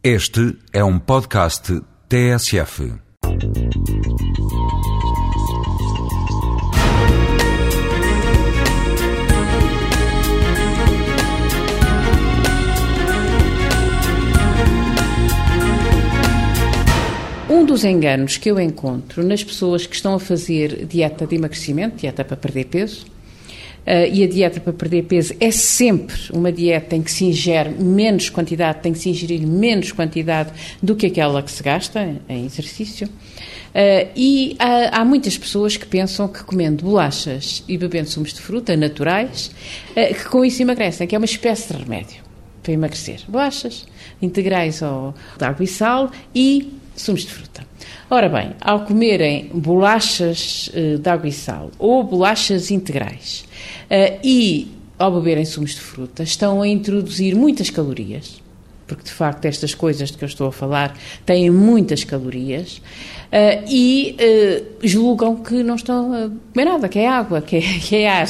Este é um podcast TSF. Um dos enganos que eu encontro nas pessoas que estão a fazer dieta de emagrecimento, dieta para perder peso, e a dieta para perder peso é sempre uma dieta em que se ingere menos quantidade, tem que se ingerir menos quantidade do que aquela que se gasta em exercício. Uh, e há, há, muitas pessoas que pensam que comendo bolachas e bebendo sumos de fruta naturais, uh, que com isso emagrecem, que é uma espécie de remédio para emagrecer. Bolachas integrais de água e sal e sumos de fruta. Ora bem, ao comerem bolachas de água e sal ou bolachas integrais, Uh, e, ao beberem sumos de fruta, estão a introduzir muitas calorias, porque de facto estas coisas de que eu estou a falar têm muitas calorias, uh, e julgam que não estão a comer nada, que é água, que é, que é ar.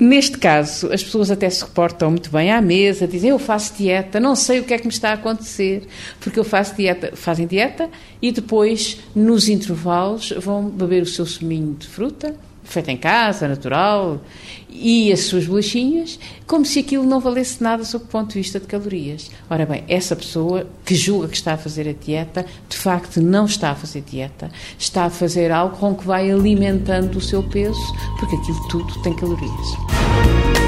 Neste caso, as pessoas até se reportam muito bem à mesa, dizem eu faço dieta, não sei o que é que me está a acontecer, porque eu faço dieta, fazem dieta e depois, nos intervalos, vão beber o seu suminho de fruta, feita em casa, natural, e as suas bolachinhas, como se aquilo não valesse nada sob o ponto de vista de calorias. Ora bem, essa pessoa que julga que está a fazer a dieta, de facto não está a fazer dieta, está a fazer algo com que vai alimentando o seu peso, porque aquilo tudo tem calorias.